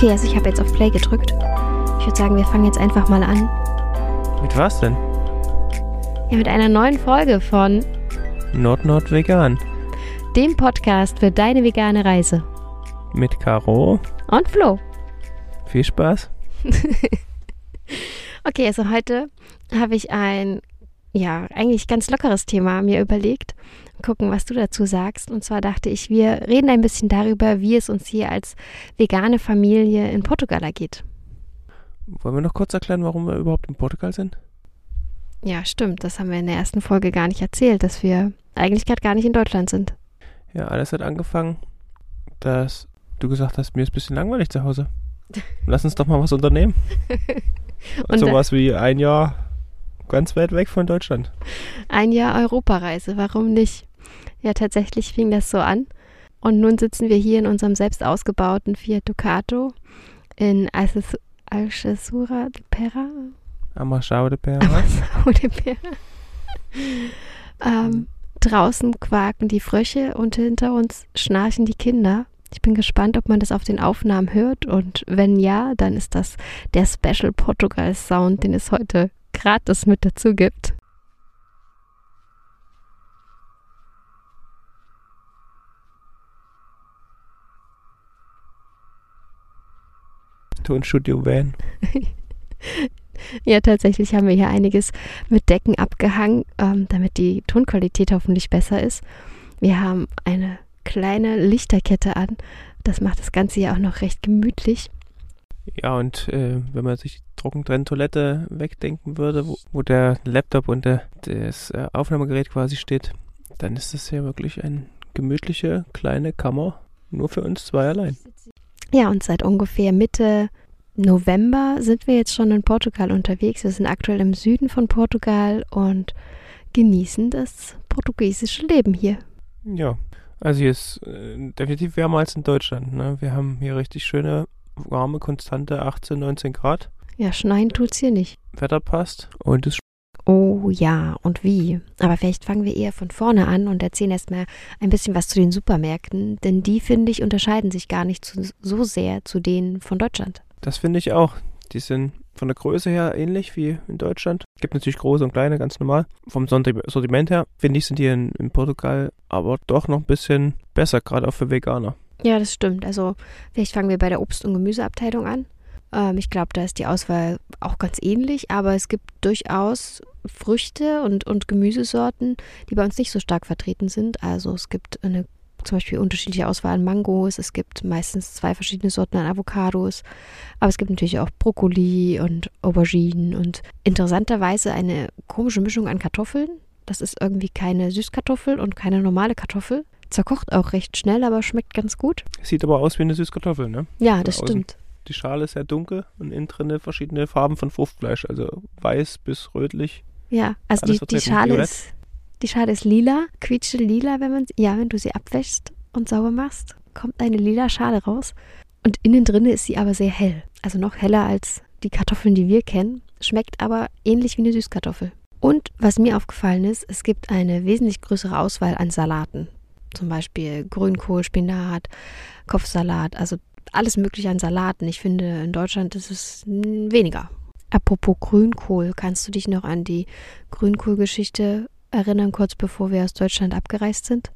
Okay, also ich habe jetzt auf Play gedrückt. Ich würde sagen, wir fangen jetzt einfach mal an. Mit was denn? Ja, mit einer neuen Folge von Nord-Nord Vegan. dem Podcast für deine vegane Reise. Mit Caro. Und Flo. Viel Spaß. Okay, also heute habe ich ein, ja, eigentlich ganz lockeres Thema mir überlegt. Gucken, was du dazu sagst. Und zwar dachte ich, wir reden ein bisschen darüber, wie es uns hier als vegane Familie in Portugal ergeht. Wollen wir noch kurz erklären, warum wir überhaupt in Portugal sind? Ja, stimmt. Das haben wir in der ersten Folge gar nicht erzählt, dass wir eigentlich gerade gar nicht in Deutschland sind. Ja, alles hat angefangen, dass du gesagt hast, mir ist ein bisschen langweilig zu Hause. Lass uns doch mal was unternehmen. Und Und da- sowas wie ein Jahr ganz weit weg von Deutschland. Ein Jahr Europareise, warum nicht? Ja, tatsächlich fing das so an. Und nun sitzen wir hier in unserem selbst ausgebauten Fiat Ducato in Alces- Alcesura de Pera. Amachau de Pera. Amazau de Pera. Ähm, draußen quaken die Frösche und hinter uns schnarchen die Kinder. Ich bin gespannt, ob man das auf den Aufnahmen hört. Und wenn ja, dann ist das der Special Portugal Sound, den es heute gratis mit dazu gibt. Tonstudio Van. Ja, tatsächlich haben wir hier einiges mit Decken abgehangen, ähm, damit die Tonqualität hoffentlich besser ist. Wir haben eine kleine Lichterkette an. Das macht das Ganze ja auch noch recht gemütlich. Ja, und äh, wenn man sich die Trockentrenntoilette wegdenken würde, wo, wo der Laptop und der, das äh, Aufnahmegerät quasi steht, dann ist das ja wirklich eine gemütliche kleine Kammer, nur für uns zwei allein. Ja, und seit ungefähr Mitte November sind wir jetzt schon in Portugal unterwegs. Wir sind aktuell im Süden von Portugal und genießen das portugiesische Leben hier. Ja, also hier ist äh, definitiv wärmer als in Deutschland. Ne? Wir haben hier richtig schöne, warme, konstante 18, 19 Grad. Ja, schneien tut's hier nicht. Wetter passt und es Oh ja, und wie? Aber vielleicht fangen wir eher von vorne an und erzählen erstmal ein bisschen was zu den Supermärkten, denn die, finde ich, unterscheiden sich gar nicht zu, so sehr zu denen von Deutschland. Das finde ich auch. Die sind von der Größe her ähnlich wie in Deutschland. Gibt natürlich große und kleine, ganz normal. Vom Sorti- Sortiment her, finde ich, sind die in, in Portugal aber doch noch ein bisschen besser, gerade auch für Veganer. Ja, das stimmt. Also vielleicht fangen wir bei der Obst- und Gemüseabteilung an. Ähm, ich glaube, da ist die Auswahl auch ganz ähnlich, aber es gibt durchaus Früchte und, und Gemüsesorten, die bei uns nicht so stark vertreten sind. Also es gibt eine zum Beispiel unterschiedliche Auswahl an Mangos, es gibt meistens zwei verschiedene Sorten an Avocados, aber es gibt natürlich auch Brokkoli und Auberginen und interessanterweise eine komische Mischung an Kartoffeln. Das ist irgendwie keine Süßkartoffel und keine normale Kartoffel. Zerkocht auch recht schnell, aber schmeckt ganz gut. Sieht aber aus wie eine Süßkartoffel, ne? Ja, das außen. stimmt. Die Schale ist sehr dunkel und innen drin verschiedene Farben von Fruchtfleisch, also weiß bis rötlich. Ja, also die, die. Schale Violett? ist die Schale ist lila, quietsche lila, wenn man ja, wenn du sie abwäschst und sauber machst, kommt eine lila Schale raus und innen drin ist sie aber sehr hell, also noch heller als die Kartoffeln, die wir kennen, schmeckt aber ähnlich wie eine Süßkartoffel. Und was mir aufgefallen ist, es gibt eine wesentlich größere Auswahl an Salaten. Zum Beispiel Grünkohl, Spinat, Kopfsalat, also alles mögliche an Salaten. Ich finde, in Deutschland ist es weniger. Apropos Grünkohl, kannst du dich noch an die Grünkohlgeschichte erinnern, kurz bevor wir aus Deutschland abgereist sind?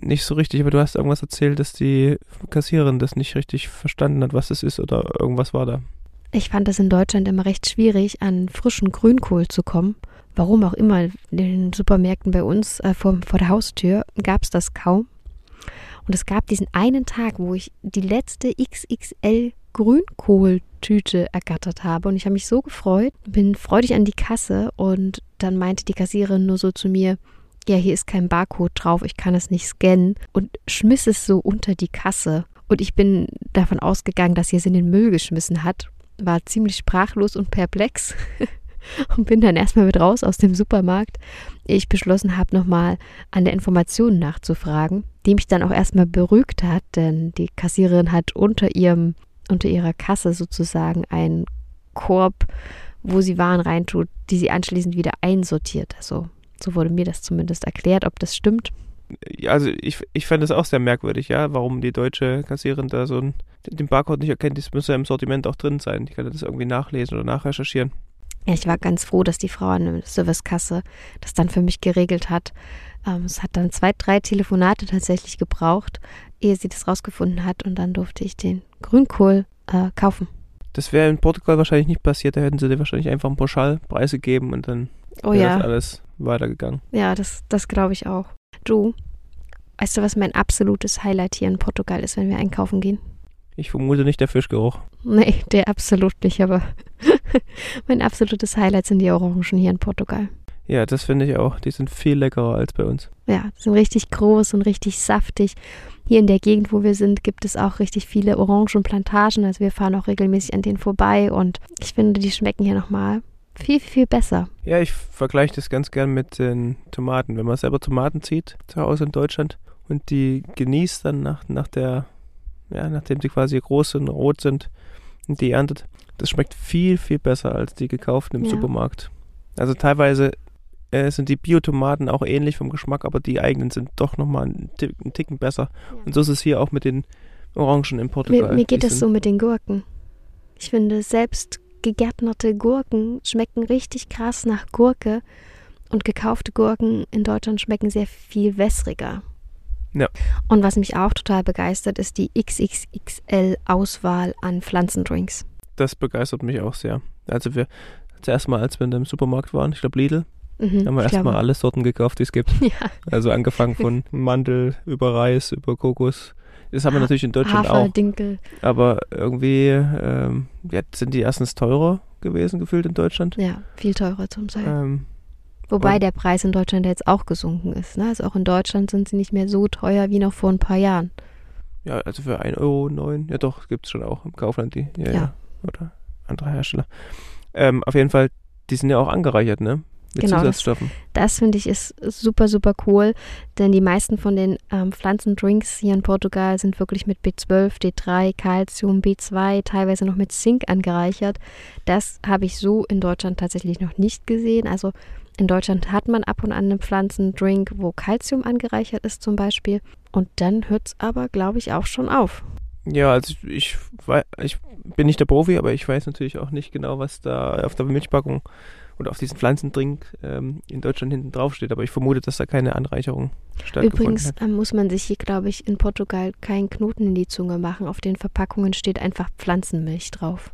Nicht so richtig, aber du hast irgendwas erzählt, dass die Kassiererin das nicht richtig verstanden hat, was das ist oder irgendwas war da. Ich fand es in Deutschland immer recht schwierig, an frischen Grünkohl zu kommen. Warum auch immer, in den Supermärkten bei uns äh, vor, vor der Haustür gab es das kaum. Und es gab diesen einen Tag, wo ich die letzte XXL Grünkohltüte ergattert habe. Und ich habe mich so gefreut, bin freudig an die Kasse und dann meinte die Kassiererin nur so zu mir, ja, hier ist kein Barcode drauf, ich kann es nicht scannen und schmiss es so unter die Kasse. Und ich bin davon ausgegangen, dass sie es in den Müll geschmissen hat, war ziemlich sprachlos und perplex und bin dann erstmal mit raus aus dem Supermarkt. Ich beschlossen habe, nochmal an der Information nachzufragen, die mich dann auch erstmal beruhigt hat, denn die Kassiererin hat unter ihrem, unter ihrer Kasse sozusagen einen Korb, wo sie Waren reintut, die sie anschließend wieder einsortiert. Also so wurde mir das zumindest erklärt. Ob das stimmt, Ja, also ich, ich fand es auch sehr merkwürdig, ja, warum die deutsche Kassiererin da so ein, den Barcode nicht erkennt. Das muss ja im Sortiment auch drin sein. Ich kann das irgendwie nachlesen oder nachrecherchieren. Ja, ich war ganz froh, dass die Frau an der Servicekasse das dann für mich geregelt hat. Ähm, es hat dann zwei, drei Telefonate tatsächlich gebraucht, ehe sie das rausgefunden hat und dann durfte ich den Grünkohl äh, kaufen. Das wäre in Portugal wahrscheinlich nicht passiert. Da hätten sie dir wahrscheinlich einfach einen Pauschalpreis gegeben und dann Oh wäre ja, das alles weitergegangen. ja, das, das glaube ich auch. Du, weißt du, was mein absolutes Highlight hier in Portugal ist, wenn wir einkaufen gehen? Ich vermute nicht der Fischgeruch. Nee, der absolut nicht, aber mein absolutes Highlight sind die Orangen hier in Portugal. Ja, das finde ich auch. Die sind viel leckerer als bei uns. Ja, sind richtig groß und richtig saftig. Hier in der Gegend, wo wir sind, gibt es auch richtig viele Orangenplantagen. Also wir fahren auch regelmäßig an denen vorbei und ich finde, die schmecken hier nochmal viel, viel besser. Ja, ich vergleiche das ganz gern mit den Tomaten. Wenn man selber Tomaten zieht, zu Hause in Deutschland, und die genießt dann nach, nach der, ja, nachdem sie quasi groß und rot sind und die erntet, das schmeckt viel, viel besser als die gekauften im Ja. Supermarkt. Also teilweise äh, sind die Biotomaten auch ähnlich vom Geschmack, aber die eigenen sind doch nochmal einen, Tick- einen Ticken besser. Und so ist es hier auch mit den Orangen in Portugal. Mir, mir geht es so mit den Gurken. Ich finde, selbst gegärtnerte Gurken schmecken richtig krass nach Gurke und gekaufte Gurken in Deutschland schmecken sehr viel wässriger. Ja. Und was mich auch total begeistert, ist die XXXL-Auswahl an Pflanzendrinks. Das begeistert mich auch sehr. Also wir, zuerst mal, als wir in dem Supermarkt waren, ich glaube Lidl, Mhm, haben wir erstmal alle Sorten gekauft, die es gibt. Ja, Also angefangen von Mandel über Reis, über Kokos. Das haben wir Ha- natürlich in Deutschland Hafer, auch. Dinkel. Aber irgendwie ähm, ja, sind die erstens teurer gewesen, gefühlt in Deutschland. Ja, viel teurer zum Teil. Ähm, Wobei der Preis in Deutschland jetzt auch gesunken ist. Ne? Also auch in Deutschland sind sie nicht mehr so teuer wie noch vor ein paar Jahren. ja, also für 1,09 Euro, ja doch, gibt es schon auch im Kaufland die. Ja, Ja. ja. Oder andere Hersteller. Ähm, auf jeden Fall, die sind ja auch angereichert, ne? Mit Genau, das- Zusatzstoffen. Das finde ich ist super, super cool, denn die meisten von den ähm, Pflanzendrinks hier in Portugal sind wirklich mit B12, D3, Calcium, B2, teilweise noch mit Zink angereichert. Das habe ich so in Deutschland tatsächlich noch nicht gesehen. Also in Deutschland hat man ab und an einen Pflanzendrink, wo Calcium angereichert ist zum Beispiel. Und dann hört es aber, glaube ich, auch schon auf. Ja, also ich, ich bin nicht der Profi, aber ich weiß natürlich auch nicht genau, was da auf der Milchpackung oder auf diesen Pflanzendrink ähm, in Deutschland hinten drauf steht. Aber ich vermute, dass da keine Anreicherung stattgefunden Übrigens hat. ähm, muss man sich hier, glaube ich, in Portugal keinen Knoten in die Zunge machen. Auf den Verpackungen steht einfach Pflanzenmilch drauf.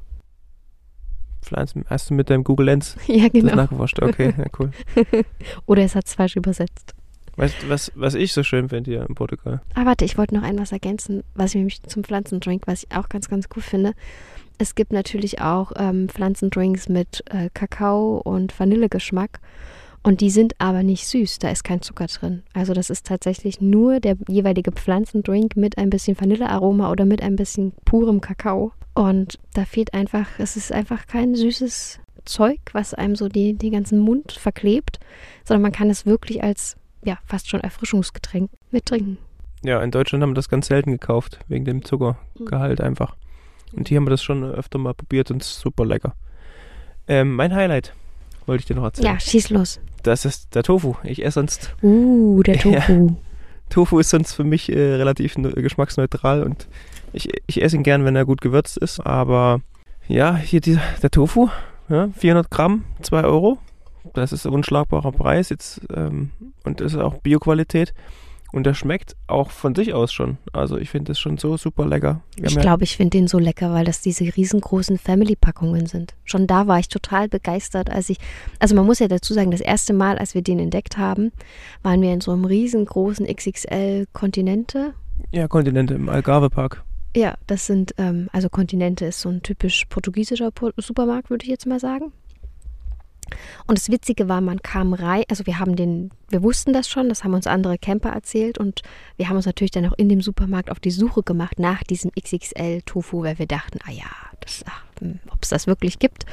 Pflanzen, hast du mit deinem Google Lens Ja, das genau. nachgeforscht? Okay, ja, cool. Oder es hat es falsch übersetzt. Weißt du, was, was ich so schön finde hier in Portugal? Ah, warte, ich wollte noch ein was ergänzen, was ich nämlich zum Pflanzendrink, was ich auch ganz, ganz cool finde. Es gibt natürlich auch ähm, Pflanzendrinks mit äh, Kakao und Vanillegeschmack. Und die sind aber nicht süß, da ist kein Zucker drin. Also das ist tatsächlich nur der jeweilige Pflanzendrink mit ein bisschen Vanillearoma oder mit ein bisschen purem Kakao. Und da fehlt einfach, es ist einfach kein süßes Zeug, was einem so die, den ganzen Mund verklebt, sondern man kann es wirklich als, ja, fast schon Erfrischungsgetränk mittrinken. Ja, in Deutschland haben wir das ganz selten gekauft, wegen dem Zuckergehalt einfach. Und hier haben wir das schon öfter mal probiert und es ist super lecker. Ähm, mein Highlight wollte ich dir noch erzählen. Ja, schieß los. Das ist der Tofu. Ich esse sonst Uh, der Tofu. Tofu ist sonst für mich äh, relativ ne- geschmacksneutral und ich, ich esse ihn gern, wenn er gut gewürzt ist. Aber ja, hier dieser, der Tofu, ja, 400 Gramm, 2 Euro. Das ist ein unschlagbarer Preis jetzt ähm, und das ist auch Bioqualität. Und der schmeckt auch von sich aus schon. Also ich finde das schon so super lecker. Wir Ich haben ja- glaube, ich finde den so lecker, weil das diese riesengroßen Family-Packungen sind. Schon da war ich total begeistert, als ich, also man muss ja dazu sagen, das erste Mal, als wir den entdeckt haben, waren wir in so einem riesengroßen XXL-Kontinente. ja, Kontinente im Algarve Park. Ja, das sind, ähm, also Kontinente ist so ein typisch portugiesischer Po- Supermarkt, würde ich jetzt mal sagen. Und das Witzige war, man kam rein, also wir haben den, wir wussten das schon, das haben uns andere Camper erzählt und wir haben uns natürlich dann auch in dem Supermarkt auf die Suche gemacht nach diesem XXL-Tofu, weil wir dachten, ah ja, das, ob es das wirklich gibt.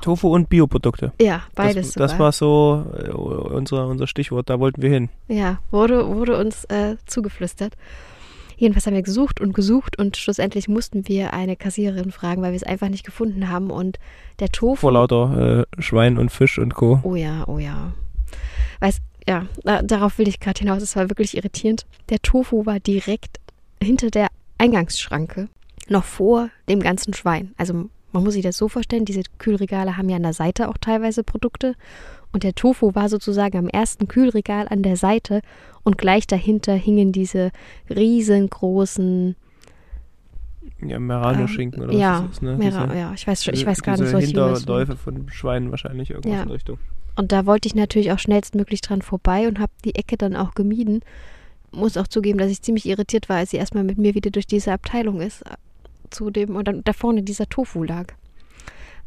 Tofu und Bioprodukte. Ja, beides Das, das war so äh, unser, unser Stichwort, da wollten wir hin. Ja, wurde, wurde uns äh, zugeflüstert. Jedenfalls haben wir gesucht und gesucht und schlussendlich mussten wir eine Kassiererin fragen, weil wir es einfach nicht gefunden haben. Und der Tofu. Vor lauter äh, Schwein und Fisch und Co. Oh ja, oh ja. Weiß, ja, da, darauf will ich gerade hinaus. Es war wirklich irritierend. Der Tofu war direkt hinter der Eingangsschranke, noch vor dem ganzen Schwein. Also man muss sich das so vorstellen, diese Kühlregale haben ja an der Seite auch teilweise Produkte. Und der Tofu war sozusagen am ersten Kühlregal an der Seite und gleich dahinter hingen diese riesengroßen ja, Merano-Schinken oder ja, was ist das, ne? Mera, Diese- ja, ich weiß, schon- ich weiß gar nicht, solche Hinterläufe von Schweinen wahrscheinlich irgendwas Ja. in Richtung. Und da wollte ich natürlich auch schnellstmöglich dran vorbei und habe die Ecke dann auch gemieden. Muss auch zugeben, dass ich ziemlich irritiert war, als sie erstmal mit mir wieder durch diese Abteilung ist. äh, Zu dem, und dann da vorne dieser Tofu lag.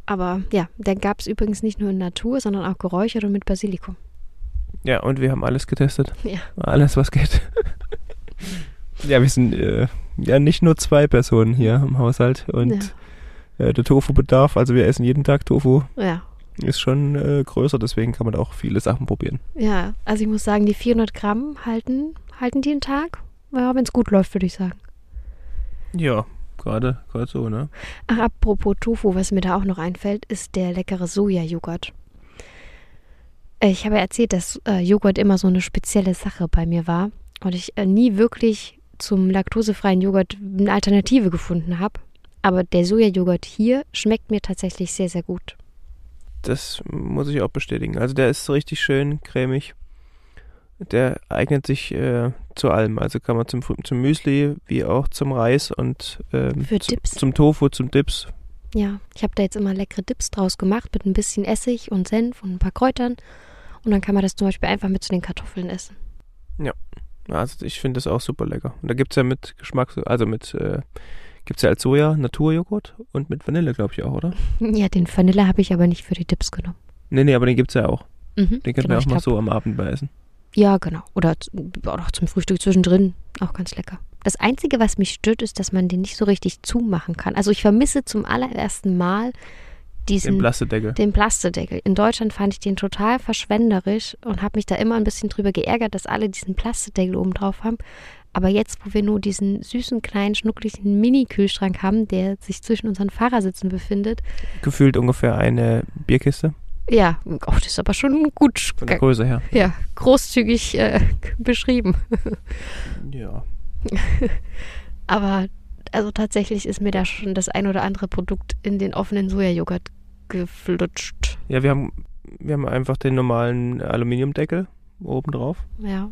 Aber ja, den gab es übrigens nicht nur in Natur, sondern auch geräuchert und mit Basilikum. Ja, und wir haben alles getestet. Ja. Alles, was geht. ja, wir sind äh, ja nicht nur zwei Personen hier im Haushalt und äh, der Tofu-Bedarf, also wir essen jeden Tag Tofu, Ja. ist schon äh, größer, deswegen kann man auch viele Sachen probieren. Ja, also ich muss sagen, die 400 Gramm halten, halten die einen Tag. Ja, wenn es gut läuft, würde ich sagen. Ja, gerade gerade so, ne? Ach, apropos Tofu, was mir da auch noch einfällt, ist der leckere Sojajoghurt. Ich habe erzählt, dass äh, Joghurt immer so eine spezielle Sache bei mir war und ich äh, nie wirklich zum laktosefreien Joghurt eine Alternative gefunden habe. Aber der Sojajoghurt hier schmeckt mir tatsächlich sehr, sehr gut. Das muss ich auch bestätigen. Also der ist richtig schön cremig. Der eignet sich äh, zu allem. Also kann man zum, zum Müsli wie auch zum Reis und ähm, Für zu, Dips? zum Tofu, zum Dips. Ja, ich habe da jetzt immer leckere Dips draus gemacht mit ein bisschen Essig und Senf und ein paar Kräutern. Und dann kann man das zum Beispiel einfach mit zu den Kartoffeln essen. Also ich finde das auch super lecker. Und da gibt es ja mit Geschmack, also mit, äh, gibt es ja als Soja Naturjoghurt und mit Vanille, glaube ich auch, oder? Ja, den Vanille habe ich aber nicht für die Dips genommen. Nee, nee, aber den gibt es ja auch. Mhm, Den könnten genau, wir ich auch mal glaub- so am Abend bei essen. Ja, genau. Oder, auch zum Frühstück zwischendrin. Auch ganz lecker. Das Einzige, was mich stört, ist, dass man den nicht so richtig zumachen kann. Also ich vermisse zum allerersten Mal diesen Den Plastedeckel. den Plastedeckel. In Deutschland fand ich den total verschwenderisch und habe mich da immer ein bisschen drüber geärgert, dass alle diesen Plastedeckel oben drauf haben. Aber jetzt, wo wir nur diesen süßen, kleinen, schnucklichen Mini-Kühlschrank haben, der sich zwischen unseren Fahrersitzen befindet, Gefühlt ungefähr eine Bierkiste ja, oh, das ist aber schon gut, von der Größe her. ja, großzügig äh, beschrieben. Ja. Aber also tatsächlich ist mir da schon das ein oder andere Produkt in den offenen Sojajoghurt geflutscht. Ja, wir haben, wir haben einfach den normalen Aluminiumdeckel oben drauf. Ja,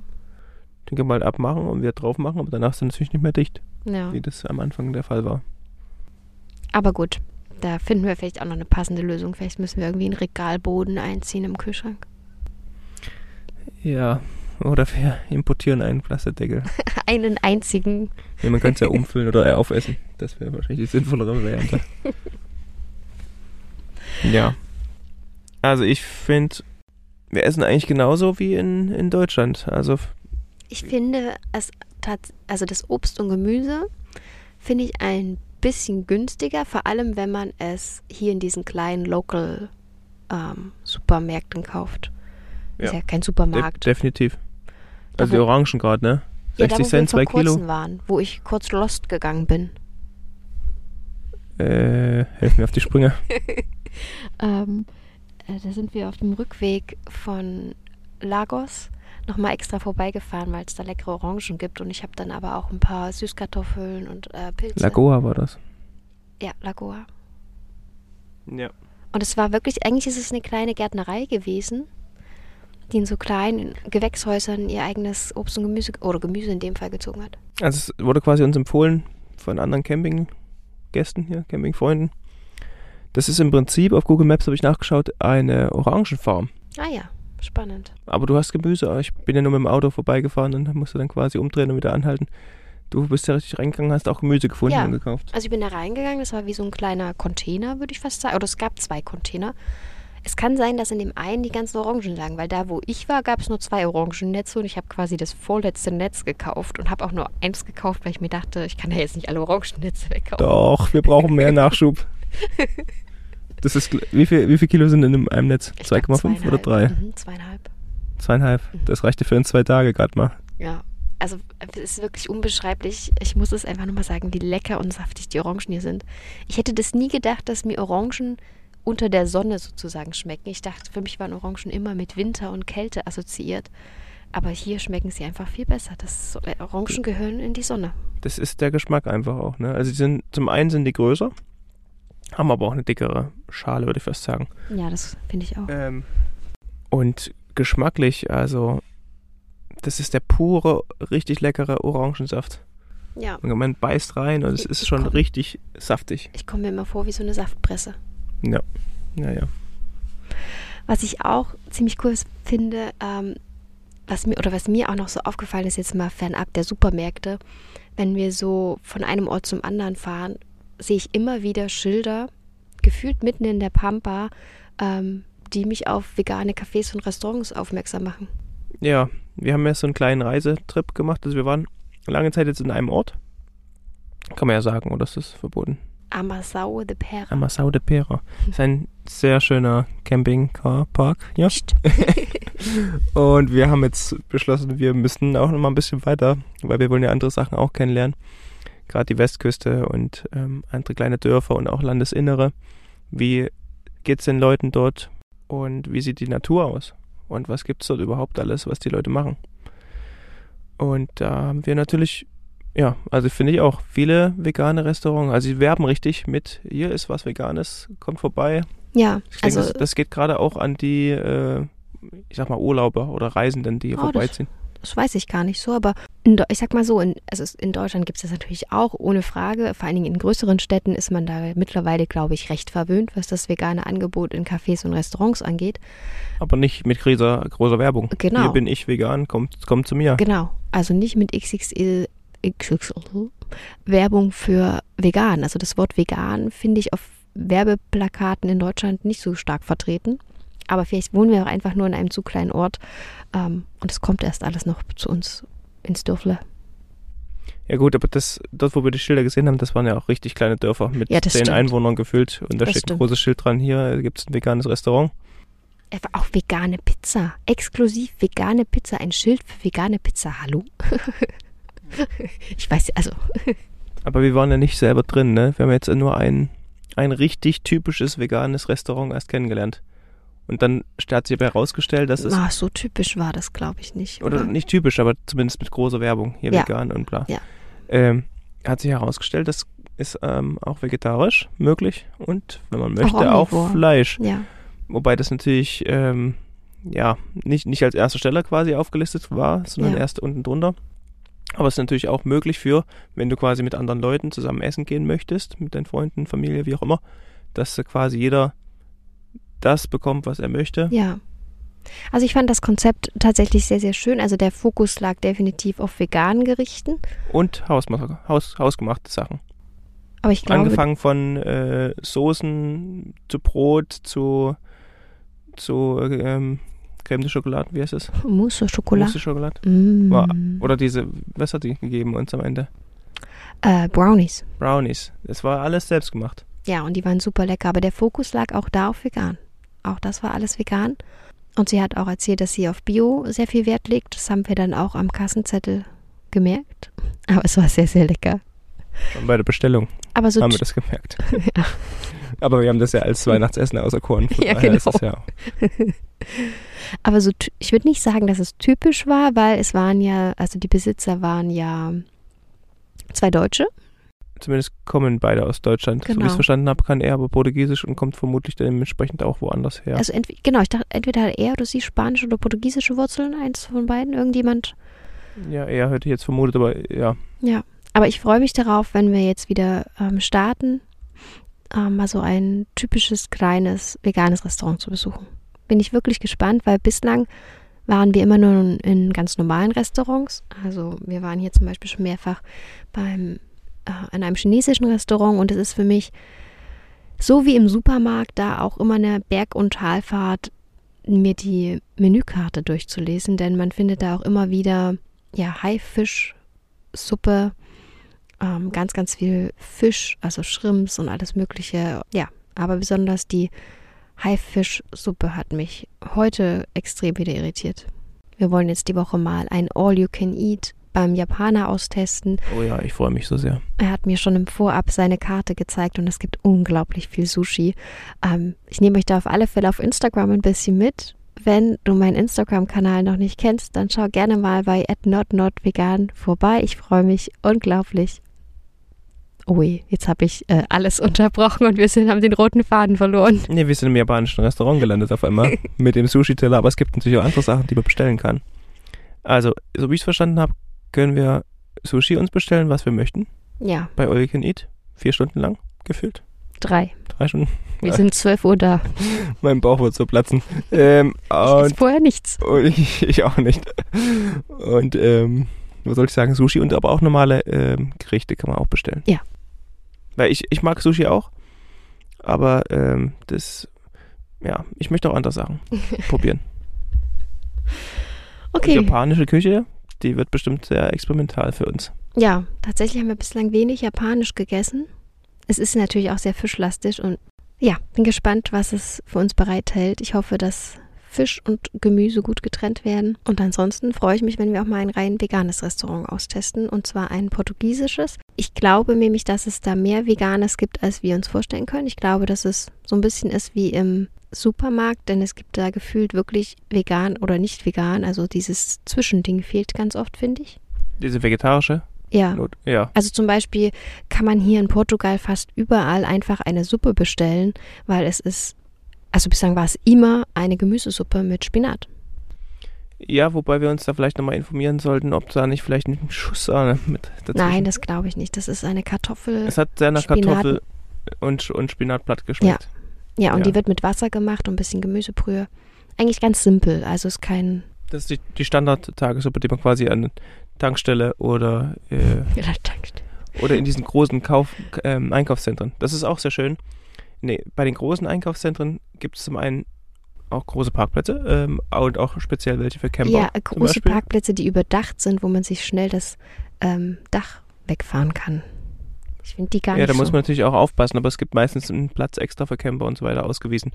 Den können wir halt abmachen und wieder drauf machen, aber danach ist er natürlich nicht mehr dicht, ja. wie das am Anfang der Fall war. Aber gut, da finden wir vielleicht auch noch eine passende Lösung. Vielleicht müssen wir irgendwie einen Regalboden einziehen im Kühlschrank. Ja, oder wir importieren einen Plastedeckel. Einen einzigen. Nee, man könnte es ja umfüllen oder aufessen. Das wäre wahrscheinlich die sinnvollere Variante. ja. Also ich finde, wir essen eigentlich genauso wie in, in Deutschland. Also Ich finde es also das Obst und Gemüse finde ich ein bisschen günstiger, vor allem wenn man es hier in diesen kleinen Local ähm, Supermärkten kauft. Ist Ja. ja kein de Supermarkt. definitiv. Da Also die wo- Orangen gerade, ne? ja, da, 60 Cent, wir 2 vor Kilo. waren, wo ich kurz lost gegangen bin. Äh, helf mir auf die Sprünge. Ähm, äh, da sind wir auf dem Rückweg von Lagos nochmal extra vorbeigefahren, weil es da leckere Orangen gibt. Und ich habe dann aber auch ein paar Süßkartoffeln und äh, Pilze. Lagoa war das. Ja, Lagoa. Ja. Und es war wirklich, eigentlich ist es eine kleine Gärtnerei gewesen, die in so kleinen Gewächshäusern ihr eigenes Obst und Gemüse, oder Gemüse in dem Fall gezogen hat. Also es wurde quasi uns empfohlen von anderen Campinggästen hier, Campingfreunden. Das ist im Prinzip, auf Google Maps habe ich nachgeschaut, eine Orangenfarm. Ah ja, spannend. Aber du hast Gemüse. Ich bin ja nur mit dem Auto vorbeigefahren und musste dann quasi umdrehen und wieder anhalten. Du bist ja richtig reingegangen, hast auch Gemüse gefunden Ja. und gekauft. Also ich bin da reingegangen, das war wie so ein kleiner Container, würde ich fast sagen. Oder es gab zwei Container. Es kann sein, dass in dem einen die ganzen Orangen lagen, weil da, wo ich war, gab es nur zwei Orangennetze und ich habe quasi das vorletzte Netz gekauft und habe auch nur eins gekauft, weil ich mir dachte, ich kann ja jetzt nicht alle Orangennetze wegkaufen. Doch, wir brauchen mehr Nachschub. Das ist, wie viel, wie viel Kilo sind in einem Netz? Ich glaub, 2,5 oder zweieinhalb. 3? Mhm, zweieinhalb. Zweieinhalb. Das reichte für uns zwei Tage gerade mal. Ja. Also es ist wirklich unbeschreiblich. Ich muss es einfach nur mal sagen, wie lecker und saftig die Orangen hier sind. Ich hätte das nie gedacht, dass mir Orangen unter der Sonne sozusagen schmecken. Ich dachte, für mich waren Orangen immer mit Winter und Kälte assoziiert. Aber hier schmecken sie einfach viel besser. Das äh, Orangen gehören in die Sonne. Das ist der Geschmack einfach auch. Ne? Also die sind, zum einen sind die größer, haben aber auch eine dickere Schale, würde ich fast sagen. Ja, das finde ich auch. Ähm, und geschmacklich, also das ist der pure, richtig leckere Orangensaft. Ja. Und man beißt rein und es Ich- ist ich schon komm- richtig saftig. Ich komme mir immer vor wie so eine Saftpresse. Ja. Ja, ja. Was ich auch ziemlich cool finde, ähm, was mir oder was mir auch noch so aufgefallen ist, jetzt mal fernab der Supermärkte, wenn wir so von einem Ort zum anderen fahren, sehe ich immer wieder Schilder, gefühlt mitten in der Pampa, ähm, die mich auf vegane Cafés und Restaurants aufmerksam machen. Ja, wir haben ja so einen kleinen Reisetrip gemacht. Also wir waren lange Zeit jetzt in einem Ort. Kann man ja sagen, oder ist das verboten? Amassau de Pera. Amassau de Pera. Ist ein sehr schöner Camping-Car-Park. Psst. Und wir haben jetzt beschlossen, wir müssen auch noch mal ein bisschen weiter, weil wir wollen ja andere Sachen auch kennenlernen. Gerade die Westküste und ähm, andere kleine Dörfer und auch Landesinnere. Wie geht's den Leuten dort und wie sieht die Natur aus? Und was gibt's dort überhaupt alles, was die Leute machen? Und da haben wir natürlich, ja, also finde ich auch viele vegane Restaurants. Also sie werben richtig mit, hier ist was Veganes, kommt vorbei, Ja, ich denke, also das, das geht gerade auch an die, äh, ich sag mal, Urlauber oder Reisenden, die hier Oh, vorbeiziehen. Das weiß ich gar nicht so, aber in, ich sag mal so, in, also in Deutschland gibt es das natürlich auch, ohne Frage. Vor allen Dingen in größeren Städten ist man da mittlerweile, glaube ich, recht verwöhnt, was das vegane Angebot in Cafés und Restaurants angeht. Aber nicht mit großer, großer Werbung. Genau. Hier bin ich vegan, kommt, kommt zu mir. Genau, also nicht mit XXL, XXL Werbung für vegan. Also das Wort vegan finde ich auf Werbeplakaten in Deutschland nicht so stark vertreten. Aber vielleicht wohnen wir auch einfach nur in einem zu kleinen Ort ähm, und es kommt erst alles noch zu uns ins Dörfle. Ja gut, aber das, dort, wo wir die Schilder gesehen haben, das waren ja auch richtig kleine Dörfer mit Ja, zehn. Einwohnern gefüllt. Und da Das steht ein stimmt. großes Schild dran, hier gibt es ein veganes Restaurant. Auch vegane Pizza. Exklusiv vegane Pizza. Ein Schild für vegane Pizza. Hallo? ich weiß, also, Aber wir waren ja nicht selber drin, ne? Wir haben jetzt nur ein, ein richtig typisches veganes Restaurant erst kennengelernt. Und dann hat sich aber herausgestellt, dass es ah, so typisch war das, glaube ich, nicht. oder nicht typisch, aber zumindest mit großer Werbung, hier Ja. vegan und bla. Ja. Ähm, hat sich herausgestellt, das ist ähm, auch vegetarisch möglich und wenn man möchte auch, omnivor. Fleisch. Ja, Wobei das natürlich ähm, ja nicht, nicht als erster Stelle quasi aufgelistet war, sondern Ja. erst unten drunter. Aber es ist natürlich auch möglich für, wenn du quasi mit anderen Leuten zusammen essen gehen möchtest, mit deinen Freunden, Familie, wie auch immer, dass quasi jeder das bekommt, was er möchte. ja. Also ich fand das Konzept tatsächlich sehr, sehr schön. Also der Fokus lag definitiv auf veganen Gerichten. Und Haus, hausgemachte Sachen. Aber ich glaube, Angefangen von äh, Soßen zu Brot zu, zu ähm, Creme de Schokolade, wie heißt es? Mousse au Chocolat. Mousse de Schokolade. Mm. War- Oder diese, was hat die gegeben uns am Ende? Äh, Brownies. Brownies. Das war alles selbst gemacht. Ja, und die waren super lecker. Aber der Fokus lag auch da auf vegan. Auch das war alles vegan. Und sie hat auch erzählt, dass sie auf Bio sehr viel Wert legt. Das haben wir dann auch am Kassenzettel gemerkt. Aber es war sehr, sehr lecker. Schon bei der Bestellung Aber so haben wir das gemerkt. Aber wir haben das ja als Weihnachtsessen auserkoren. Von Ja, daher ist genau. das ja Aber so, ich würde nicht sagen, dass es typisch war, weil es waren ja, also die Besitzer waren ja zwei Deutsche. Zumindest kommen beide aus Deutschland. So wie ich Genau. es verstanden habe, kann er aber Portugiesisch und kommt vermutlich dementsprechend auch woanders her. Also entweder, genau, ich dachte, entweder hat er oder sie spanische oder portugiesische Wurzeln, eins von beiden, irgendjemand. ja, er hätte ich jetzt vermutet, aber ja. Ja, aber ich freue mich darauf, wenn wir jetzt wieder ähm, starten, ähm, mal so ein typisches kleines veganes Restaurant zu besuchen. Bin ich wirklich gespannt, weil bislang waren wir immer nur in ganz normalen Restaurants. Also wir waren hier zum Beispiel schon mehrfach beim in einem chinesischen Restaurant und es ist für mich so wie im Supermarkt da auch immer eine Berg- und Talfahrt, mir die Menükarte durchzulesen, denn man findet da auch immer wieder ja Haifischsuppe, ähm, ganz, ganz viel Fisch, also Shrimps und alles Mögliche. Ja, aber besonders die Haifischsuppe hat mich heute extrem wieder irritiert. Wir wollen jetzt die Woche mal ein All-You-Can-Eat beim Japaner austesten. Oh ja, ich freue mich so sehr. Er hat mir schon im Vorab seine Karte gezeigt und es gibt unglaublich viel Sushi. Ähm, ich nehme euch da auf alle Fälle auf Instagram ein bisschen mit. Wenn du meinen Instagram-Kanal noch nicht kennst, dann schau gerne mal bei @notnotvegan vorbei. Ich freue mich unglaublich. Ui, jetzt habe ich äh, alles unterbrochen und wir sind, haben den roten Faden verloren. Nee, wir sind im japanischen Restaurant gelandet auf einmal mit dem Sushi-Teller, aber es gibt natürlich auch andere Sachen, die man bestellen kann. Also, so wie ich es verstanden habe, können wir Sushi uns bestellen, was wir möchten. Ja, Bei All You Can Eat. Vier Stunden lang gefühlt. drei. Drei Stunden. Wir sind 12 Uhr da. Mein Bauch wird so platzen. Ähm, Ich und, vorher nichts. und ich, ich auch nicht. Und ähm, was soll ich sagen? Sushi und aber auch normale ähm, Gerichte kann man auch bestellen. Ja. Weil ich, ich mag Sushi auch, aber ähm, das, ja, ich möchte auch andere Sachen probieren. Und Okay. japanische Küche, die wird bestimmt sehr experimental für uns. Ja, tatsächlich haben wir bislang wenig Japanisch gegessen. Es ist natürlich auch sehr fischlastig und ja, bin gespannt, was es für uns bereithält. Ich hoffe, dass Fisch und Gemüse gut getrennt werden. Und ansonsten freue ich mich, wenn wir auch mal ein rein veganes Restaurant austesten und zwar ein portugiesisches. Ich glaube nämlich, dass es da mehr Veganes gibt, als wir uns vorstellen können. Ich glaube, dass es so ein bisschen ist wie im Supermarkt, denn es gibt da gefühlt wirklich vegan oder nicht vegan. Also dieses Zwischending fehlt ganz oft, finde ich. Diese vegetarische Ja. Ja. Also zum Beispiel kann man hier in Portugal fast überall einfach eine Suppe bestellen, weil es ist, also bislang war es immer eine Gemüsesuppe mit Spinat. Ja, wobei wir uns da vielleicht nochmal informieren sollten, ob da nicht vielleicht ein Schuss Sahne mit dazwischen. Nein, das glaube ich nicht. Das ist eine Kartoffel. Es hat sehr nach Spinat- Kartoffel und, und Spinatblatt geschmeckt. ja, und ja. die wird mit Wasser gemacht und ein bisschen Gemüsebrühe. Eigentlich ganz simpel. Also ist kein. Das ist die, die Standard-Tagessuppe, die man quasi an Tankstelle oder, äh, Ja, danke. oder in diesen großen Kauf, ähm, Einkaufszentren. Das ist auch sehr schön. Nee, bei den großen Einkaufszentren gibt es zum einen auch große Parkplätze ähm, und auch speziell welche für Camper. Ja, große. Parkplätze, die überdacht sind, wo man sich schnell das ähm, Dach wegfahren kann. Ich finde die gar Ja, nicht da muss so. man natürlich auch aufpassen, aber es gibt meistens einen Platz extra für Camper und so weiter ausgewiesen.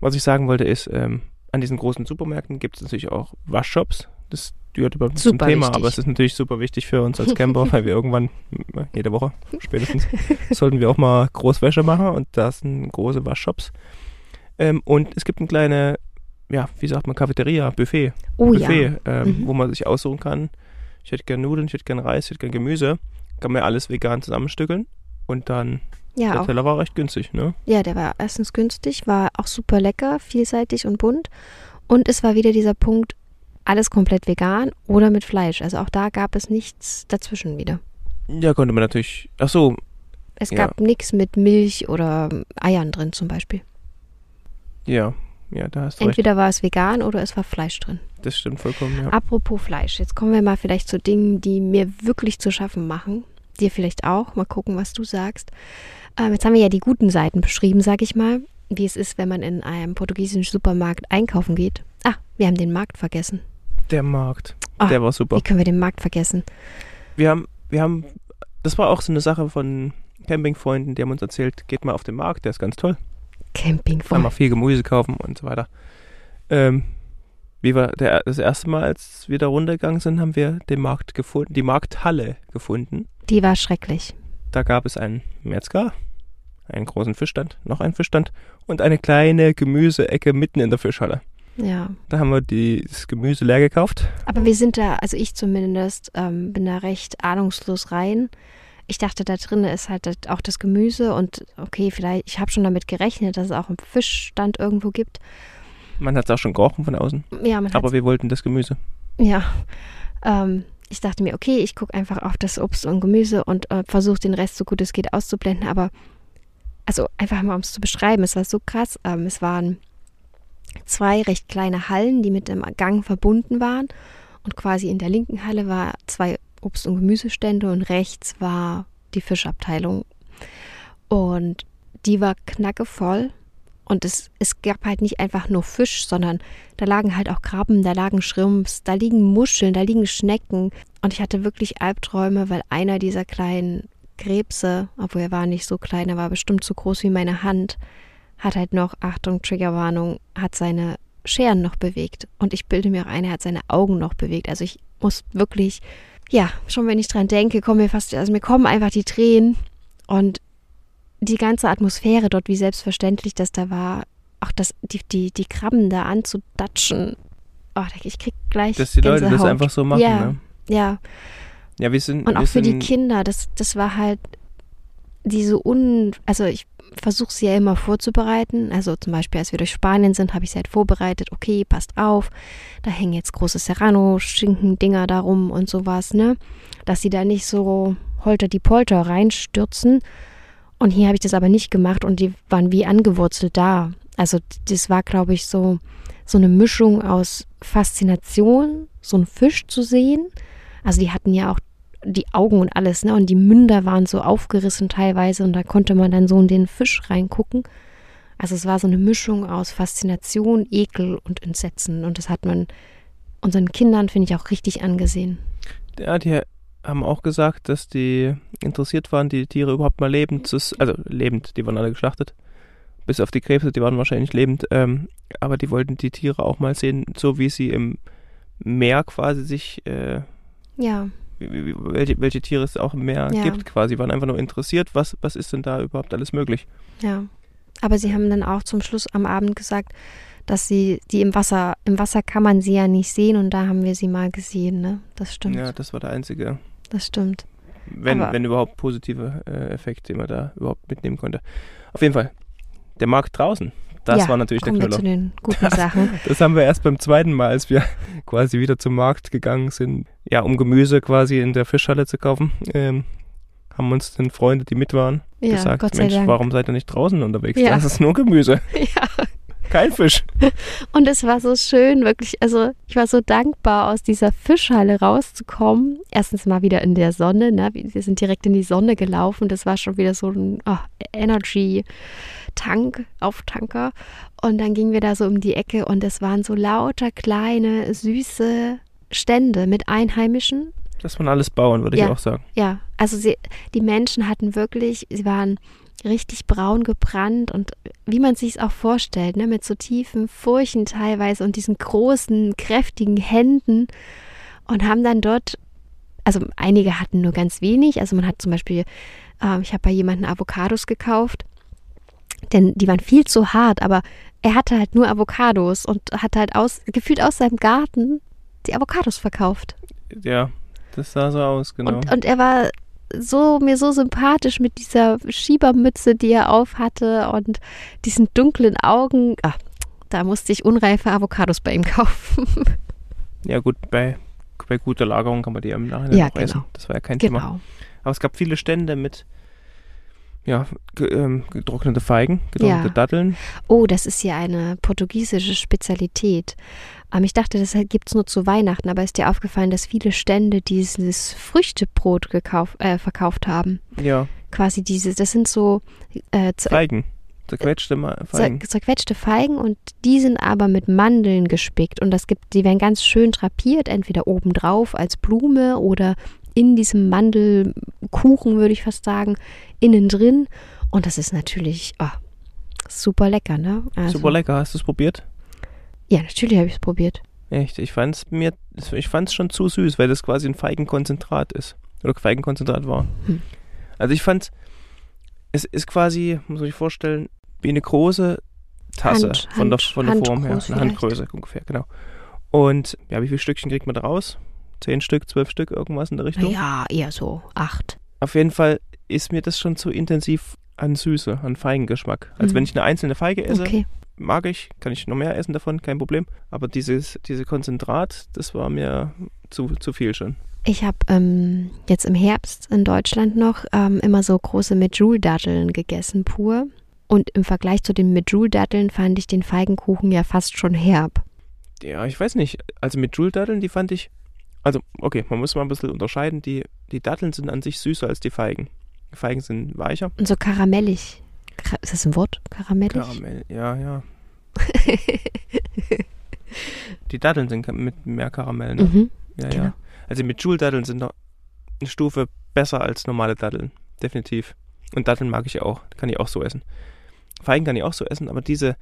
Was ich sagen wollte ist, ähm, an diesen großen Supermärkten gibt es natürlich auch Waschshops. Das gehört überhaupt nicht zum Thema, wichtig. aber es ist natürlich super wichtig für uns als Camper, weil wir irgendwann, äh, jede Woche spätestens, sollten wir auch mal Großwäsche machen und das sind große Waschshops. Ähm, und es gibt ein kleine, ja, wie sagt man, Cafeteria, Buffet. oh ja. Buffet, ähm, Mhm. wo man sich aussuchen kann. Ich hätte gern Nudeln, ich hätte gern Reis, ich hätte gern Gemüse. Kann man ja alles vegan zusammenstückeln. Und dann, Ja, der auch Teller war recht günstig, ne? Ja, der war erstens günstig, war auch super lecker, vielseitig und bunt. Und es war wieder dieser Punkt, alles komplett vegan oder mit Fleisch. Also auch da gab es nichts dazwischen wieder. Ja, konnte man natürlich. Ach so, Es Ja. gab nichts mit Milch oder Eiern drin zum Beispiel. ja, ja, da hast du recht. Entweder war es vegan oder es war Fleisch drin. Das stimmt vollkommen, ja. Apropos Fleisch, jetzt kommen wir mal vielleicht zu Dingen, die mir wirklich zu schaffen machen. Dir vielleicht auch. Mal gucken, was du sagst. Ähm, jetzt haben wir ja die guten Seiten beschrieben, sag ich mal. Wie es ist, wenn man in einem portugiesischen Supermarkt einkaufen geht. Ah, wir haben den Markt vergessen. Der Markt, Ah, der war super. Wie können wir den Markt vergessen? Wir haben, wir haben, das war auch so eine Sache von Campingfreunden, die haben uns erzählt, geht mal auf den Markt, der ist ganz toll. Camping Kann man viel Gemüse kaufen und so weiter. Ähm, wie wir der, das erste Mal, als wir da runtergegangen sind, haben wir den Markt gefunden, die Markthalle gefunden. Die war schrecklich. Da gab es einen Metzger, einen großen Fischstand, noch einen Fischstand und eine kleine Gemüseecke mitten in der Fischhalle. Ja. Da haben wir die, das Gemüse leer gekauft. Aber wir sind da, also ich zumindest, ähm, bin da recht ahnungslos rein. Ich dachte, da drin ist halt auch das Gemüse und okay, vielleicht, ich habe schon damit gerechnet, dass es auch einen Fischstand irgendwo gibt. Man hat es auch schon gerochen von außen, Ja, man aber wir wollten das Gemüse. Ja, ähm, ich dachte mir, okay, ich gucke einfach auf das Obst und Gemüse und äh, versuche den Rest so gut es geht auszublenden. Aber, also einfach mal, um es zu beschreiben, es war so krass. Ähm, es waren zwei recht kleine Hallen, die mit dem Gang verbunden waren. Und quasi in der linken Halle war zwei Obst- und Gemüsestände und rechts war die Fischabteilung. Und die war knackevoll. Und es, es gab halt nicht einfach nur Fisch, sondern da lagen halt auch Krabben, da lagen Schrimps, da liegen Muscheln, da liegen Schnecken. Und ich hatte wirklich Albträume, weil einer dieser kleinen Krebse, obwohl er war nicht so klein, er war bestimmt so groß wie meine Hand, hat halt noch, Achtung, Triggerwarnung, hat seine Scheren noch bewegt. Und ich bilde mir auch ein, er hat seine Augen noch bewegt. Also ich muss wirklich ja, schon wenn ich dran denke, kommen mir fast, also mir kommen einfach die Tränen und die ganze Atmosphäre dort, wie selbstverständlich das da war, auch das, die, die, die Krabben da anzudatschen. Oh, ich krieg gleich. Dass die Leute Gänsehaut. das einfach so machen, ja, ne? Ja, Ja, wir sind. und auch für die Kinder, das, das war halt diese un, also ich versuche sie ja immer vorzubereiten. Also zum Beispiel, als wir durch Spanien sind, habe ich sie halt vorbereitet. Okay, passt auf, da hängen jetzt große Serrano-Schinken-Dinger darum und sowas, ne? Dass sie da nicht so holter die Polter reinstürzen. Und hier habe ich das aber nicht gemacht und die waren wie angewurzelt da. Also das war, glaube ich, so, so eine Mischung aus Faszination, so einen Fisch zu sehen. Also die hatten ja auch die Augen und alles, ne? Und die Münder waren so aufgerissen teilweise und da konnte man dann so in den Fisch reingucken. Also es war so eine Mischung aus Faszination, Ekel und Entsetzen. Und das hat man unseren Kindern, finde ich, auch richtig angesehen. Ja, die haben auch gesagt, dass die interessiert waren, die Tiere überhaupt mal lebend zu. Also lebend, die waren alle geschlachtet. Bis auf die Krebse, die waren wahrscheinlich lebend. Ähm, aber die wollten die Tiere auch mal sehen, so wie sie im Meer quasi sich. Äh, Ja, welche, welche Tiere es auch im Meer Ja. gibt, quasi. Waren einfach nur interessiert, was, was ist denn da überhaupt alles möglich. ja. Aber sie haben dann auch zum Schluss am Abend gesagt, dass sie die im Wasser, im Wasser kann man sie ja nicht sehen und da haben wir sie mal gesehen, ne? Das stimmt. Ja, das war der einzige, Das stimmt. wenn, Aber- wenn überhaupt positive äh, Effekt, den man da überhaupt mitnehmen konnte. Auf jeden Fall, der Markt draußen, das ja, war natürlich der Knüller. zu den guten Sachen. Das haben wir erst beim zweiten Mal, als wir quasi wieder zum Markt gegangen sind, ja, um Gemüse quasi in der Fischhalle zu kaufen. Ähm, haben uns dann Freunde, die mit waren, Ja, gesagt, Mensch, Dank. warum seid ihr nicht draußen unterwegs? Ja. Das ist nur Gemüse, ja. Kein Fisch. Und es war so schön, wirklich. Also, ich war so dankbar, aus dieser Fischhalle rauszukommen. Erstens mal wieder in der Sonne, ne? Wir sind direkt in die Sonne gelaufen. Das war schon wieder so ein oh, Energy-Tank, Auftanker. Und dann gingen wir da so um die Ecke und es waren so lauter kleine, süße Stände mit Einheimischen. Das waren alles Bauern, würde Ja. ich auch sagen. Ja, also sie, die Menschen hatten wirklich, sie waren richtig braun gebrannt und wie man sich es auch vorstellt, ne, mit so tiefen Furchen teilweise und diesen großen, kräftigen Händen und haben dann dort, also einige hatten nur ganz wenig, also man hat zum Beispiel, ähm, ich habe bei jemandem Avocados gekauft, denn die waren viel zu hart, aber er hatte halt nur Avocados und hat halt aus, gefühlt aus seinem Garten die Avocados verkauft. Ja, das sah so aus, genau. Und, und er war so mir so sympathisch mit dieser Schiebermütze, die er auf hatte und diesen dunklen Augen. Ah, da musste ich unreife Avocados bei ihm kaufen. ja gut, bei, bei guter Lagerung kann man die im Nachhinein Ja, auch essen. genau. Das war ja kein Thema. genau. Aber es gab viele Stände mit ja, ähm, getrocknete Feigen, getrocknete Ja. Datteln. Oh, das ist ja eine portugiesische Spezialität. Ähm, ich dachte, das gibt es nur zu Weihnachten, aber ist dir aufgefallen, dass viele Stände dieses Früchtebrot gekauft, äh, verkauft haben? Ja, Quasi diese, das sind so äh, Feigen. Zerquetschte Feigen. zer zerquetschte Feigen und die sind aber mit Mandeln gespickt und das gibt, die werden ganz schön drapiert, entweder obendrauf als Blume oder in diesem Mandelkuchen, würde ich fast sagen, innen drin. Und das ist natürlich ah, super lecker, ne? Also, Super lecker, hast du es probiert? Ja, natürlich habe ich es probiert. Echt, ich fand's mir, ich fand's schon zu süß, weil das quasi ein Feigenkonzentrat ist. Oder Feigenkonzentrat war. Hm. Also ich fand, es ist quasi, muss man sich vorstellen, wie eine große Tasse Hand- von, der, von der Form her. Eine Handgröße ungefähr, genau. Und ja, wie viele Stückchen kriegt man da raus? Zehn Stück, zwölf Stück, irgendwas in der Richtung? Ja, eher so acht. Auf jeden Fall ist mir das schon zu intensiv an Süße, an Feigengeschmack. Als Mhm. wenn ich eine einzelne Feige esse, Okay. Mag ich, kann ich noch mehr essen davon, kein Problem. Aber dieses, diese Konzentrat, das war mir zu, zu viel schon. Ich habe ähm, jetzt im Herbst in Deutschland noch ähm, immer so große Medjool-Datteln gegessen, pur. Und im Vergleich zu den Medjool-Datteln fand ich den Feigenkuchen ja fast schon herb. Ja, ich weiß nicht. Also mit Joule-Datteln, die fand ich. Also, okay, man muss mal ein bisschen unterscheiden. Die, die Datteln sind an sich süßer als die Feigen. Die Feigen sind weicher. Und so karamellig. Ist das ein Wort? Karamellig? Karamell, ja, ja. Die Datteln sind mit mehr Karamell, ne? mhm. Ja, genau. ja. Also mit Joule-Datteln sind noch eine Stufe besser als normale Datteln. Definitiv. Und Datteln mag ich auch. Kann ich auch so essen. Feigen kann ich auch so essen, aber diese,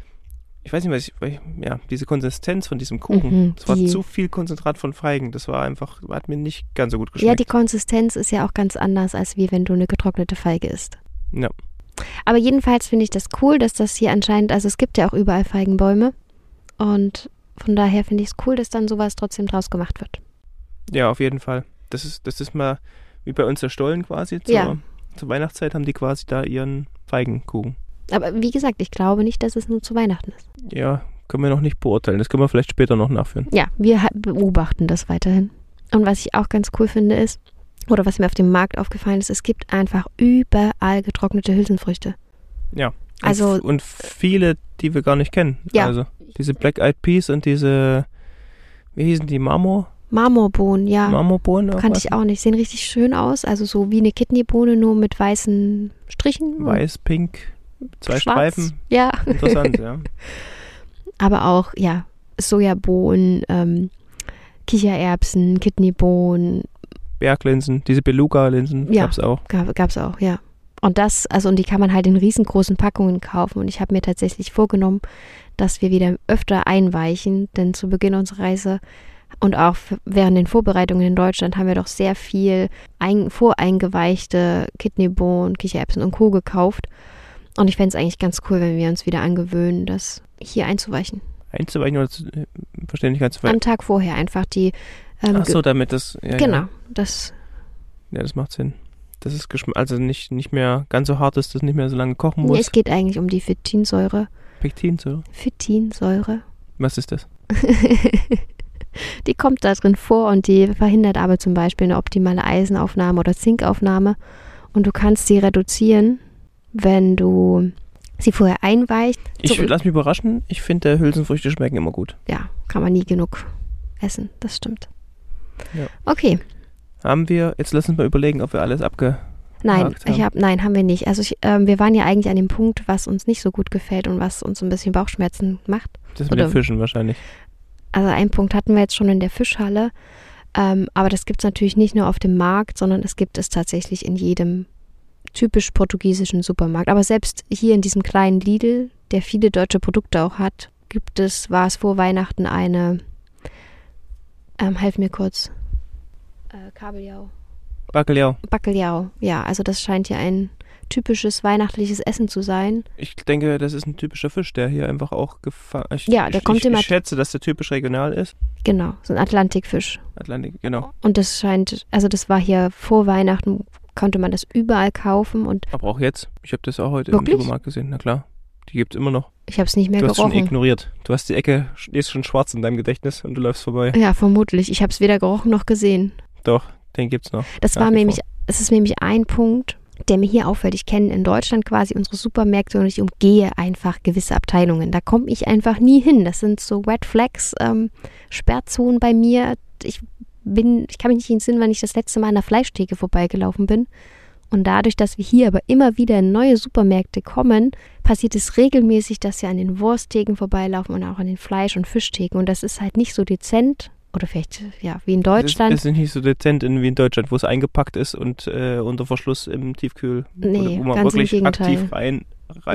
ich weiß nicht, was ich, ja, diese Konsistenz von diesem Kuchen, Mhm, es war zu viel Konzentrat von Feigen. Das war einfach, hat mir nicht ganz so gut Ja, geschmeckt. die Konsistenz ist ja auch ganz anders, als wie wenn du eine getrocknete Feige isst. Ja. Aber jedenfalls finde ich das cool, dass das hier anscheinend, also es gibt ja auch überall Feigenbäume. Und von daher finde ich es cool, dass dann sowas trotzdem draus gemacht wird. ja, auf jeden Fall. Das ist, das ist mal wie bei uns der Stollen quasi. Zur, Ja. zur Weihnachtszeit haben die quasi da ihren Feigenkuchen. Aber wie gesagt, ich glaube nicht, dass es nur zu Weihnachten ist. Ja, können wir noch nicht beurteilen. Das können wir vielleicht später noch nachführen. Ja, wir beobachten das weiterhin. Und was ich auch ganz cool finde ist, oder was mir auf dem Markt aufgefallen ist, es gibt einfach überall getrocknete Hülsenfrüchte. Ja. Und Also- f- und viele, die wir gar nicht kennen. Ja. Also diese Black Eyed Peas und diese, wie hießen die, Marmor? Marmorbohnen, ja. Marmorbohnen? Kannte was? ich auch nicht. Sehen richtig schön aus. Also so wie eine Kidneybohne, nur mit weißen Strichen. und Weiß, pink, zwei schwarz. Streifen. Ja. Interessant, ja. Aber auch, ja, Sojabohnen, ähm, Kichererbsen, Kidneybohnen, Berglinsen, diese Beluga-Linsen Ja. gab's auch. gab, gab's auch, ja. Und das, also und die kann man halt in riesengroßen Packungen kaufen. Und ich habe mir tatsächlich vorgenommen, dass wir wieder öfter einweichen, denn zu Beginn unserer Reise und auch während den Vorbereitungen in Deutschland haben wir doch sehr viel ein, voreingeweichte Kidneybohnen, Kichererbsen und Co. gekauft. Und ich fände es eigentlich ganz cool, wenn wir uns wieder angewöhnen, das hier einzuweichen. Einzuweichen oder zu, äh, ganz. weil- Am Tag vorher einfach die. Ähm, Ach so, damit das. Ja, genau, Ja. das ja, das macht Sinn. Das ist geschm also nicht, nicht mehr ganz so hart ist, dass nicht mehr so lange kochen Nee, muss. es geht eigentlich um die Phytinsäure. Pektinsäure. Phytinsäure. Was ist das? die kommt da drin vor und die verhindert aber zum Beispiel eine optimale Eisenaufnahme oder Zinkaufnahme. Und du kannst sie reduzieren, wenn du sie vorher einweichst. Ich So- lass mich überraschen. Ich finde, Hülsenfrüchte schmecken immer gut. Ja, kann man nie genug essen. Das stimmt. Ja. Okay. Haben wir, jetzt lass uns mal überlegen, ob wir alles abge. Nein, ich haben. hab, nein, haben wir nicht. Also ich, ähm, wir waren ja eigentlich an dem Punkt, was uns nicht so gut gefällt und was uns ein bisschen Bauchschmerzen macht. Das mit Oder- den Fischen wahrscheinlich. Also einen Punkt hatten wir jetzt schon in der Fischhalle. Ähm, aber das gibt es natürlich nicht nur auf dem Markt, sondern es gibt es tatsächlich in jedem typisch portugiesischen Supermarkt. Aber selbst hier in diesem kleinen Lidl, der viele deutsche Produkte auch hat, gibt es, war es vor Weihnachten eine, ähm, helf mir kurz, äh, Kabeljau. Bacalhau. Bacalhau, ja, also das scheint ja ein typisches weihnachtliches Essen zu sein. Ich denke, das ist ein typischer Fisch, der hier einfach auch gefangen ich, Ja, der ich, kommt ich, immer- Ich schätze, dass der typisch regional ist. Genau, so ein Atlantikfisch. Atlantik, genau. Und das scheint, also das war hier vor Weihnachten, konnte man das überall kaufen und Aber auch jetzt. Ich habe das auch heute Wirklich? im Supermarkt gesehen. Na klar. Die gibt's immer noch. ich habe es nicht mehr Du hast schon gerochen. ignoriert. Du hast die Ecke, die ist schon schwarz in deinem Gedächtnis und du läufst vorbei. Ja, vermutlich. Ich habe es weder gerochen noch gesehen. Doch, den gibt's noch. Das Nach war nämlich, es ist nämlich ein Punkt, der mir hier auffällt. Ich kenne in Deutschland quasi unsere Supermärkte und ich umgehe einfach gewisse Abteilungen. Da komme ich einfach nie hin. Das sind so Red Flags, ähm, Sperrzonen bei mir. Ich bin, ich kann mich nicht entsinnen, wann ich das letzte Mal an der Fleischtheke vorbeigelaufen bin. Und dadurch, dass wir hier aber immer wieder in neue Supermärkte kommen, passiert es regelmäßig, dass wir an den Wursttheken vorbeilaufen und auch an den Fleisch- und Fischtheken. Und das ist halt nicht so dezent. Oder vielleicht, ja, wie in Deutschland. Es ist nicht so dezent in, wie in Deutschland, wo es eingepackt ist und äh, unter Verschluss im Tiefkühl, Nee, wo, man wirklich aktiv reinreifen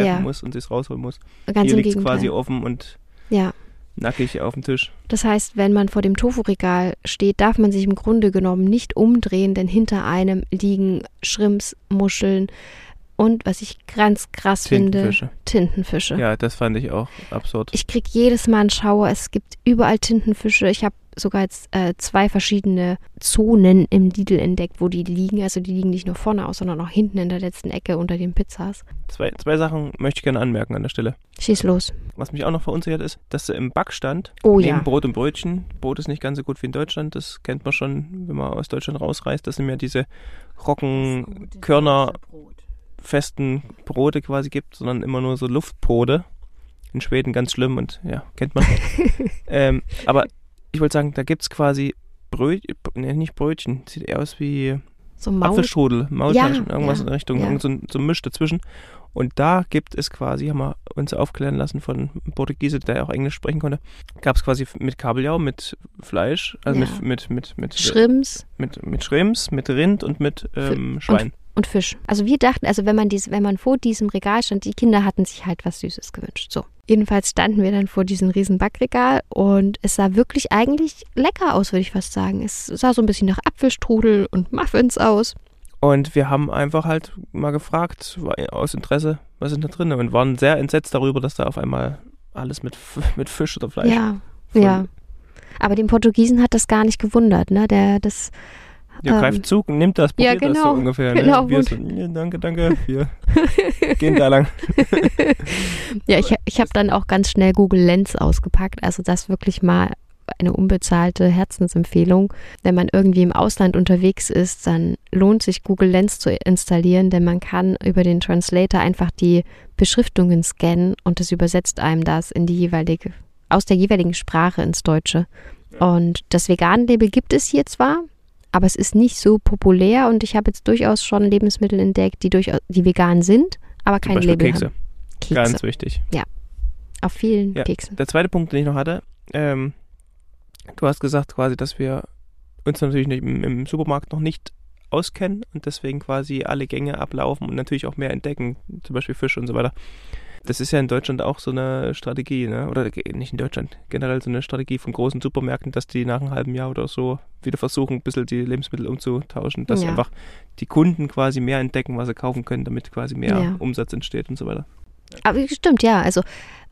Ja. muss und es rausholen muss. Ganz Hier im liegt es quasi offen und Ja, nackig auf dem Tisch. das heißt, wenn man vor dem Tofu-Regal steht, darf man sich im Grunde genommen nicht umdrehen, denn hinter einem liegen Shrimps, Muscheln und, was ich ganz krass finde, Tintenfische. Tintenfische. Ja, das fand ich auch absurd. Ich krieg jedes Mal einen Schauer. Es gibt überall Tintenfische. Ich habe sogar jetzt äh, zwei verschiedene Zonen im Lidl entdeckt, wo die liegen. Also die liegen nicht nur vorne aus, sondern auch hinten in der letzten Ecke unter den Pizzas. Zwei, zwei Sachen möchte ich gerne anmerken an der Stelle. Schieß los. Was mich auch noch verunsichert ist, dass du im Backstand Oh neben ja. Brot und Brötchen, Brot ist nicht ganz so gut wie in Deutschland, das kennt man schon, wenn man aus Deutschland rausreist, das sind ja diese Roggenkörner festen Brote quasi gibt, sondern immer nur so Luftbrote. In Schweden ganz schlimm und ja, kennt man. ähm, aber ich wollte sagen, da gibt es quasi Brötchen, nee, nicht Brötchen, sieht eher aus wie So Maul. Apfelstrudel, Maultaschen, Ja, irgendwas ja, in Richtung, ja. irgend so, ein- so ein Misch dazwischen. Und da gibt es quasi, haben wir uns aufklären lassen von einem Portugiese, der auch Englisch sprechen konnte, gab es quasi mit Kabeljau, mit Fleisch, also Ja. mit, mit, mit, mit, Shrimps mit, mit Schrimps, mit Rind und mit ähm, Schwein. und Fisch. Also wir dachten, also wenn man dies, wenn man vor diesem Regal stand, die Kinder hatten sich halt was Süßes gewünscht. So. Jedenfalls standen wir dann vor diesem riesen Backregal und es sah wirklich eigentlich lecker aus, würde ich fast sagen. Es sah so ein bisschen nach Apfelstrudel und Muffins aus. Und wir haben einfach halt mal gefragt, aus Interesse, was ist da drin? Und waren sehr entsetzt darüber, dass da auf einmal alles mit, mit Fisch oder Fleisch. Ja, ja. Aber den Portugiesen hat das gar nicht gewundert, ne? Der das. Ja, ähm, greift zu, nimmt das, probiert ja, genau, das so ungefähr. Ne? Genau. Wir so, ja, danke, danke, wir gehen da lang. ja, ich, ich habe dann auch ganz schnell Google Lens ausgepackt, also das wirklich mal eine unbezahlte Herzensempfehlung. Wenn man irgendwie im Ausland unterwegs ist, dann lohnt sich Google Lens zu installieren, denn man kann über den Translator einfach die Beschriftungen scannen und es übersetzt einem das in die jeweilige, aus der jeweiligen Sprache ins Deutsche. Und das Vegan-Label gibt es hier zwar, aber es ist nicht so populär und ich habe jetzt durchaus schon Lebensmittel entdeckt, die, durch, die vegan sind, aber kein Label Kekse. haben. Kekse. Ganz wichtig. Ja. Auf vielen Ja, Keksen. Der zweite Punkt, den ich noch hatte, ähm, du hast gesagt quasi, dass wir uns natürlich im, im Supermarkt noch nicht auskennen und deswegen quasi alle Gänge ablaufen und natürlich auch mehr entdecken, zum Beispiel Fisch und so weiter. Das ist ja in Deutschland auch so eine Strategie, ne? oder nicht in Deutschland, generell so eine Strategie von großen Supermärkten, dass die nach einem halben Jahr oder so wieder versuchen, ein bisschen die Lebensmittel umzutauschen, dass Ja. einfach die Kunden quasi mehr entdecken, was sie kaufen können, damit quasi mehr Ja. Umsatz entsteht und so weiter. Aber stimmt, ja. Also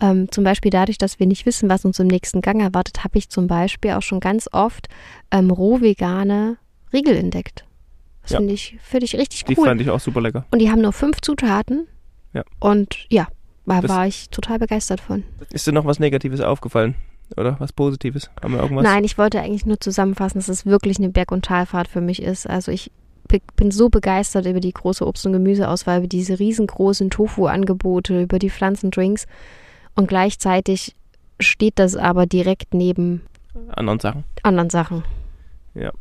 ähm, zum Beispiel dadurch, dass wir nicht wissen, was uns im nächsten Gang erwartet, habe ich zum Beispiel auch schon ganz oft ähm, roh-vegane Riegel entdeckt. Das Ja. finde ich, finde ich richtig Die cool. fand ich auch super lecker. Und die haben nur fünf Zutaten. Ja. Und ja, da Das- war ich total begeistert von. Ist dir noch was Negatives aufgefallen? Oder was Positives? Haben wir irgendwas? Nein, ich wollte eigentlich nur zusammenfassen, dass es wirklich eine Berg- und Talfahrt für mich ist. Also ich bin so begeistert über die große Obst- und Gemüseauswahl, über diese riesengroßen Tofu-Angebote, über die Pflanzendrinks. Und gleichzeitig steht das aber direkt neben Anderen Sachen. anderen Sachen. Ja.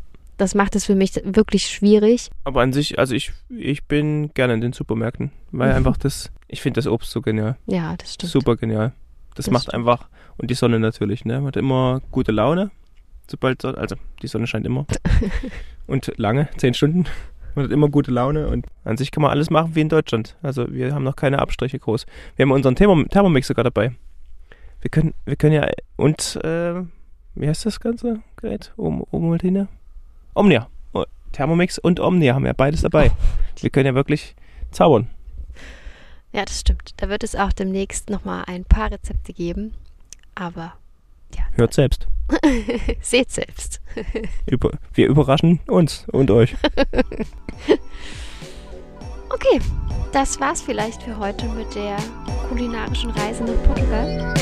Das macht es für mich wirklich schwierig. Aber an sich, also ich, ich bin gerne in den Supermärkten, weil Mhm. einfach das, ich finde das Obst so genial. Ja, das stimmt. Super genial. Das, Das macht stimmt. einfach, und die Sonne natürlich, ne? Man hat immer gute Laune, sobald, also die Sonne scheint immer. und lange, zehn Stunden. Man hat immer gute Laune und an sich kann man alles machen wie in Deutschland. Also wir haben noch keine Abstriche groß. Wir haben unseren Thermom Thermomix sogar dabei. Wir können, wir können ja, und, äh, wie heißt das ganze Gerät? Um, Omaltine? Omnia. Oh, Thermomix und Omnia haben wir beides dabei. Wir können ja wirklich zaubern. Ja, das stimmt. Da wird es auch demnächst nochmal ein paar Rezepte geben. Aber Hört selbst. seht selbst. Über, wir überraschen uns und euch. Okay, das war's vielleicht für heute mit der kulinarischen Reise nach Portugal.